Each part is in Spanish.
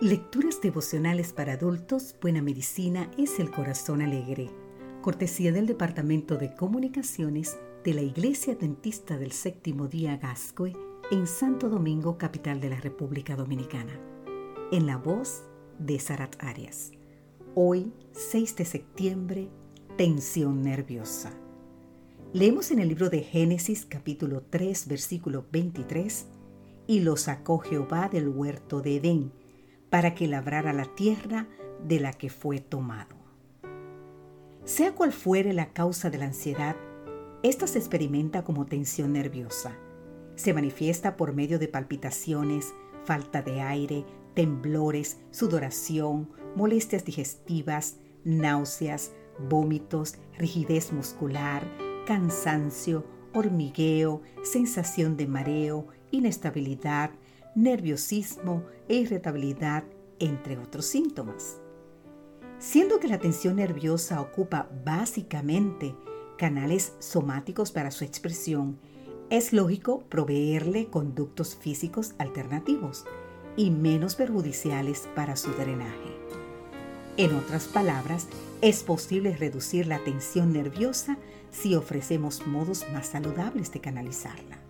Lecturas devocionales para adultos, Buena Medicina es el Corazón Alegre. Cortesía del Departamento de Comunicaciones de la Iglesia Dentista del Séptimo Día Gascue en Santo Domingo, capital de la República Dominicana. En la voz de Sarat Arias. Hoy, 6 de septiembre, tensión nerviosa. Leemos en el libro de Génesis capítulo 3 versículo 23, y lo sacó Jehová del huerto de Edén para que labrara la tierra de la que fue tomado. Sea cual fuere la causa de la ansiedad, esta se experimenta como tensión nerviosa. Se manifiesta por medio de palpitaciones, falta de aire, temblores, sudoración, molestias digestivas, náuseas, vómitos, rigidez muscular, cansancio, hormigueo, sensación de mareo, inestabilidad, nerviosismo e irritabilidad, entre otros síntomas. Siendo que la tensión nerviosa ocupa básicamente canales somáticos para su expresión, es lógico proveerle conductos físicos alternativos y menos perjudiciales para su drenaje. En otras palabras, es posible reducir la tensión nerviosa si ofrecemos modos más saludables de canalizarla.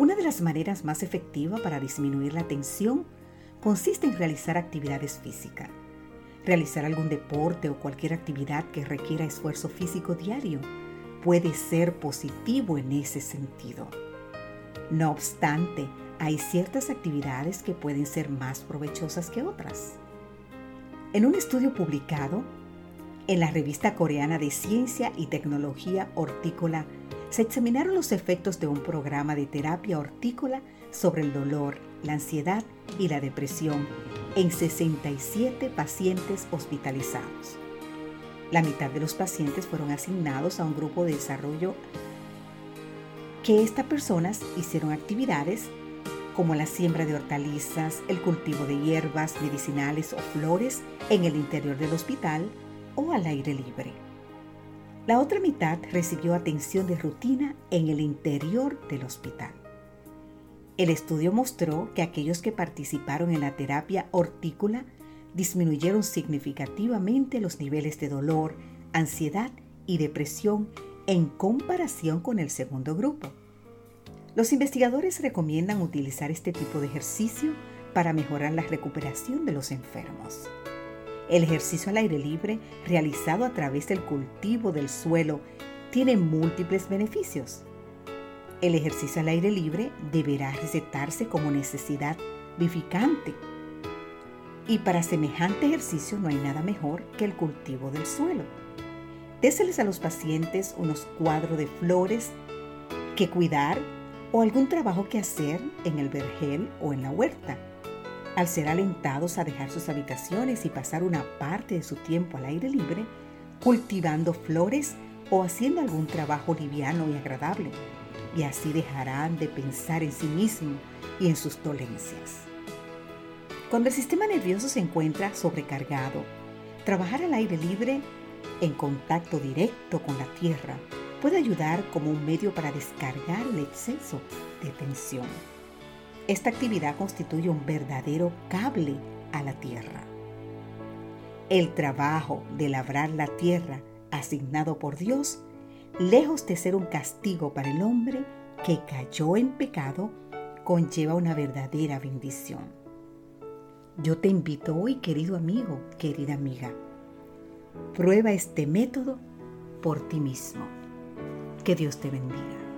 Una de las maneras más efectivas para disminuir la tensión consiste en realizar actividades físicas. Realizar algún deporte o cualquier actividad que requiera esfuerzo físico diario puede ser positivo en ese sentido. No obstante, hay ciertas actividades que pueden ser más provechosas que otras. En un estudio publicado en la revista coreana de Ciencia y Tecnología Hortícola se examinaron los efectos de un programa de terapia hortícola sobre el dolor, la ansiedad y la depresión en 67 pacientes hospitalizados. La mitad de los pacientes fueron asignados a un grupo de desarrollo que estas personas hicieron actividades como la siembra de hortalizas, el cultivo de hierbas medicinales o flores en el interior del hospital o al aire libre. La otra mitad recibió atención de rutina en el interior del hospital. El estudio mostró que aquellos que participaron en la terapia hortícola disminuyeron significativamente los niveles de dolor, ansiedad y depresión en comparación con el segundo grupo. Los investigadores recomiendan utilizar este tipo de ejercicio para mejorar la recuperación de los enfermos. El ejercicio al aire libre, realizado a través del cultivo del suelo, tiene múltiples beneficios. El ejercicio al aire libre deberá recetarse como necesidad vivificante. Y para semejante ejercicio no hay nada mejor que el cultivo del suelo. Déseles a los pacientes unos cuadros de flores que cuidar o algún trabajo que hacer en el vergel o en la huerta al ser alentados a dejar sus habitaciones y pasar una parte de su tiempo al aire libre, cultivando flores o haciendo algún trabajo liviano y agradable, y así dejarán de pensar en sí mismo y en sus dolencias. Cuando el sistema nervioso se encuentra sobrecargado, trabajar al aire libre en contacto directo con la tierra puede ayudar como un medio para descargar el exceso de tensión. Esta actividad constituye un verdadero cable a la tierra. El trabajo de labrar la tierra asignado por Dios, lejos de ser un castigo para el hombre que cayó en pecado, conlleva una verdadera bendición. Yo te invito hoy, querido amigo, querida amiga, prueba este método por ti mismo. Que Dios te bendiga.